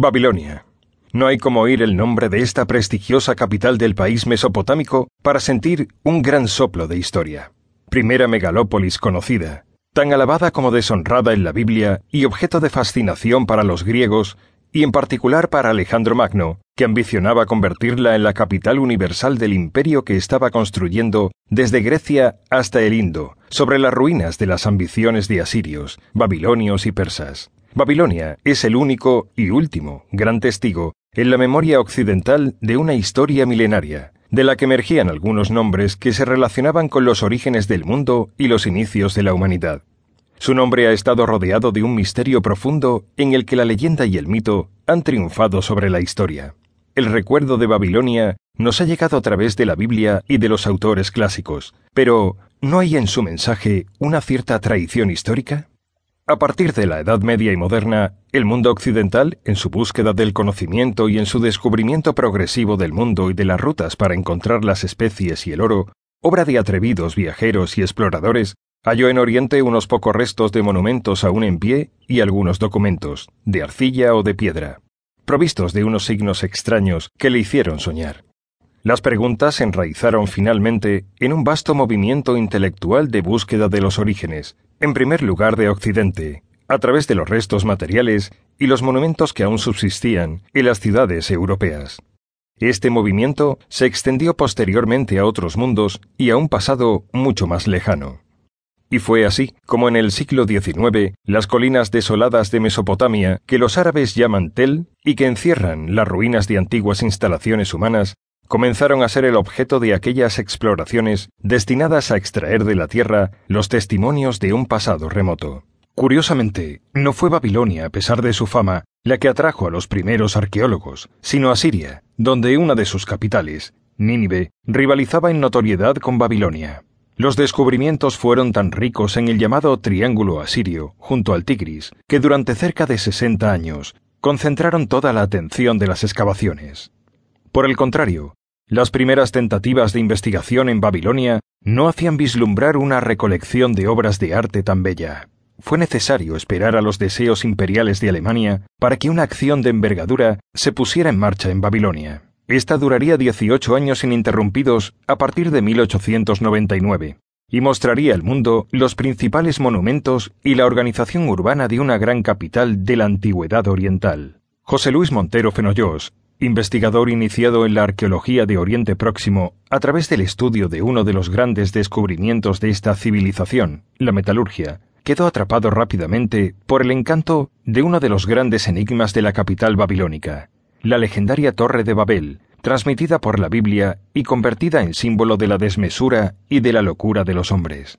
Babilonia. No hay como oír el nombre de esta prestigiosa capital del país mesopotámico para sentir un gran soplo de historia. Primera megalópolis conocida, tan alabada como deshonrada en la Biblia y objeto de fascinación para los griegos, y en particular para Alejandro Magno, que ambicionaba convertirla en la capital universal del imperio que estaba construyendo desde Grecia hasta el Indo, sobre las ruinas de las ambiciones de asirios, babilonios y persas. Babilonia es el único y último gran testigo en la memoria occidental de una historia milenaria, de la que emergían algunos nombres que se relacionaban con los orígenes del mundo y los inicios de la humanidad. Su nombre ha estado rodeado de un misterio profundo en el que la leyenda y el mito han triunfado sobre la historia. El recuerdo de Babilonia nos ha llegado a través de la Biblia y de los autores clásicos, pero ¿no hay en su mensaje una cierta traición histórica? A partir de la Edad Media y moderna, el mundo occidental, en su búsqueda del conocimiento y en su descubrimiento progresivo del mundo y de las rutas para encontrar las especies y el oro, obra de atrevidos viajeros y exploradores, halló en Oriente unos pocos restos de monumentos aún en pie y algunos documentos, de arcilla o de piedra, provistos de unos signos extraños que le hicieron soñar. Las preguntas se enraizaron finalmente en un vasto movimiento intelectual de búsqueda de los orígenes, en primer lugar de Occidente, a través de los restos materiales y los monumentos que aún subsistían en las ciudades europeas. Este movimiento se extendió posteriormente a otros mundos y a un pasado mucho más lejano. Y fue así como en el siglo XIX las colinas desoladas de Mesopotamia, que los árabes llaman Tel y que encierran las ruinas de antiguas instalaciones humanas, comenzaron a ser el objeto de aquellas exploraciones destinadas a extraer de la tierra los testimonios de un pasado remoto. Curiosamente, no fue Babilonia, a pesar de su fama, la que atrajo a los primeros arqueólogos, sino Asiria, donde una de sus capitales, Nínive, rivalizaba en notoriedad con Babilonia. Los descubrimientos fueron tan ricos en el llamado Triángulo Asirio, junto al Tigris, que durante cerca de 60 años concentraron toda la atención de las excavaciones. Por el contrario, las primeras tentativas de investigación en Babilonia no hacían vislumbrar una recolección de obras de arte tan bella. Fue necesario esperar a los deseos imperiales de Alemania para que una acción de envergadura se pusiera en marcha en Babilonia. Esta duraría 18 años ininterrumpidos a partir de 1899 y mostraría al mundo los principales monumentos y la organización urbana de una gran capital de la antigüedad oriental. José Luis Montero Fenollos investigador iniciado en la arqueología de Oriente Próximo a través del estudio de uno de los grandes descubrimientos de esta civilización, la metalurgia, quedó atrapado rápidamente por el encanto de uno de los grandes enigmas de la capital babilónica, la legendaria Torre de Babel, transmitida por la Biblia y convertida en símbolo de la desmesura y de la locura de los hombres.